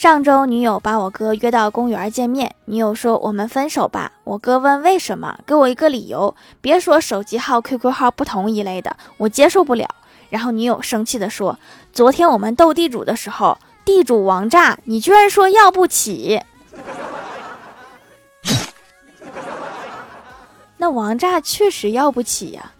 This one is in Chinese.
上周女友把我哥约到公园见面女友说我们分手吧。我哥问为什么给我一个理由别说手机号 qq 号不同一类的我接受不了。然后女友生气的说昨天我们斗地主的时候地主王炸你居然说要不起。那王炸确实要不起呀。